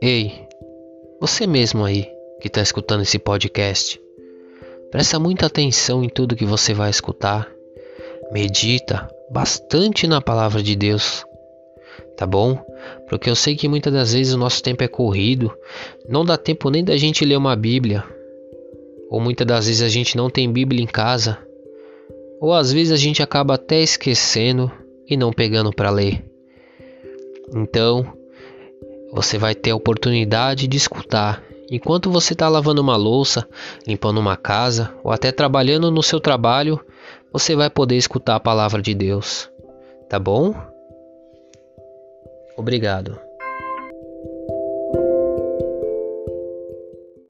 Ei, você mesmo aí que está escutando esse podcast, presta muita atenção em tudo que você vai escutar. Medita bastante na palavra de Deus, tá bom? Porque eu sei que muitas das vezes o nosso tempo é corrido, não dá tempo nem da gente ler uma Bíblia, ou muitas das vezes a gente não tem Bíblia em casa, ou às vezes a gente acaba até esquecendo e não pegando para ler. Então, você vai ter a oportunidade de escutar enquanto você está lavando uma louça, limpando uma casa ou até trabalhando no seu trabalho. Você vai poder escutar a palavra de Deus, tá bom? Obrigado.